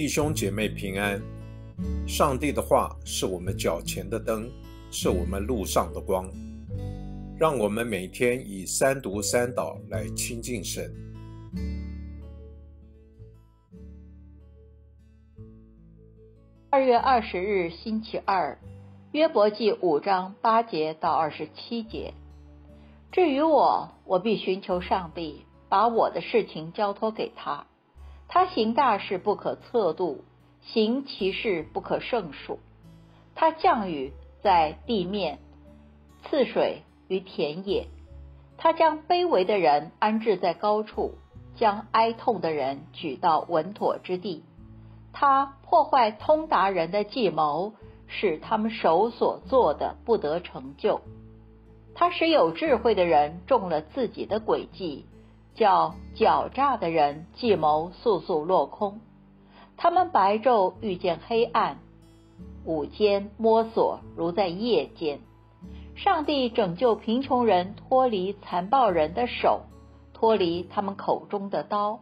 弟兄姐妹平安。上帝的话是我们脚前的灯，是我们路上的光。让我们每天以三读三祷来亲近神。二月二十日，星期二，约伯记五章八节到二十七节。至于我，我必寻求上帝，把我的事情交托给他。他行大事不可测度，行其事不可胜数。他降雨在地面，赐水于田野。他将卑微的人安置在高处，将哀痛的人举到稳妥之地。他破坏通达人的计谋，使他们手所做的不得成就。他使有智慧的人中了自己的诡计。叫狡诈的人计谋速速落空，他们白昼遇见黑暗，午间摸索如在夜间。上帝拯救贫穷人脱离残暴人的手，脱离他们口中的刀，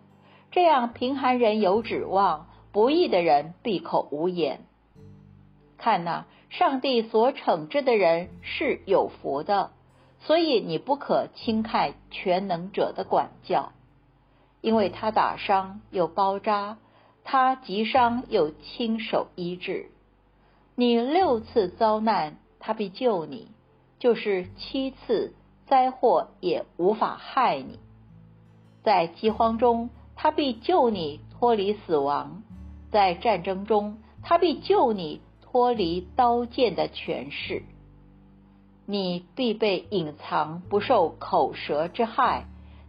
这样贫寒人有指望，不义的人闭口无言。看呐，上帝所惩治的人是有福的。所以你不可轻看全能者的管教，因为他打伤又包扎，他急伤又亲手医治。你六次遭难，他必救你；就是七次灾祸也无法害你。在饥荒中，他必救你脱离死亡；在战争中，他必救你脱离刀剑的权势。你必被隐藏，不受口舌之害；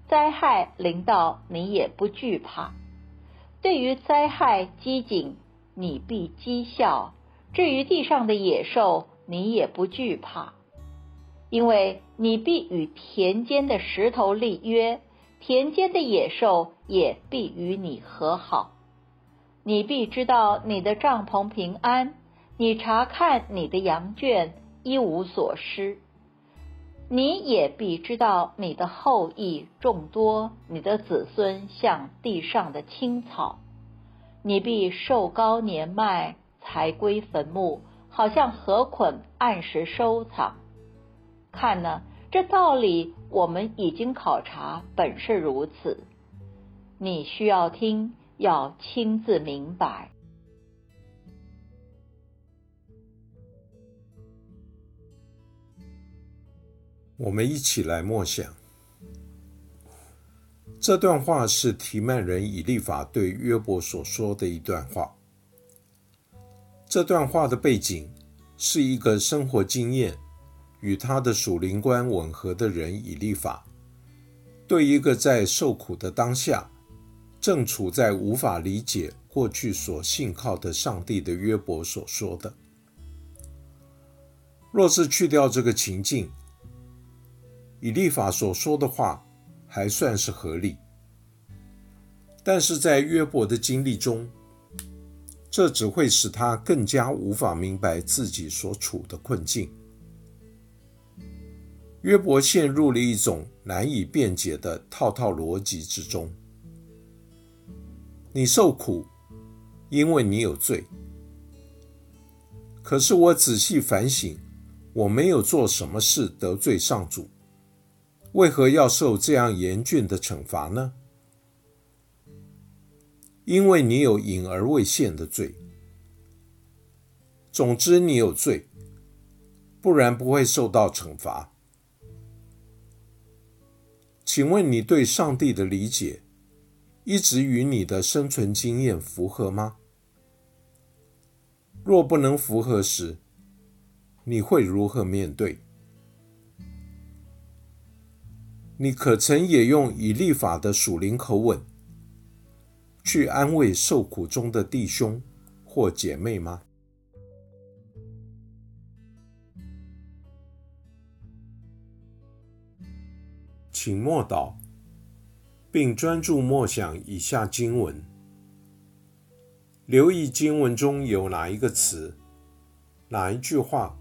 灾害临到，你也不惧怕。对于灾害饥馑，你必讥笑；至于地上的野兽，你也不惧怕，因为你必与田间的石头立约，田间的野兽也必与你和好。你必知道你的帐篷平安，你查看你的羊圈。一无所失，你也必知道你的后裔众多，你的子孙像地上的青草。你必寿高年迈，才归坟墓，好像禾捆按时收藏。看呢，这道理我们已经考察，本是如此。你需要听，要亲自明白。我们一起来默想，这段话是提曼人以利法对约伯所说的一段话。这段话的背景是一个生活经验与他的属灵观吻合的人以利法，对一个在受苦的当下，正处在无法理解过去所信靠的上帝的约伯所说的。若是去掉这个情境，以利法所说的话还算是合理，但是在约伯的经历中，这只会使他更加无法明白自己所处的困境。约伯陷入了一种难以辩解的套套逻辑之中。你受苦，因为你有罪。可是我仔细反省，我没有做什么事得罪上主。为何要受这样严峻的惩罚呢？因为你有隐而未现的罪。总之，你有罪，不然不会受到惩罚。请问你对上帝的理解一直与你的生存经验符合吗？若不能符合时，你会如何面对？你可曾也用以立法的属灵口吻去安慰受苦中的弟兄或姐妹吗？请默祷，并专注默想以下经文，留意经文中有哪一个词、哪一句话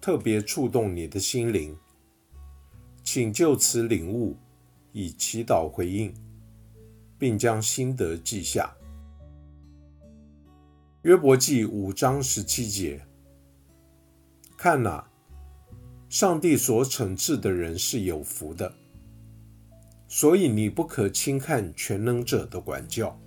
特别触动你的心灵。请就此领悟，以祈祷回应，并将心得记下。约伯记五章十七节，看哪，上帝所惩治的人是有福的，所以你不可轻看全能者的管教。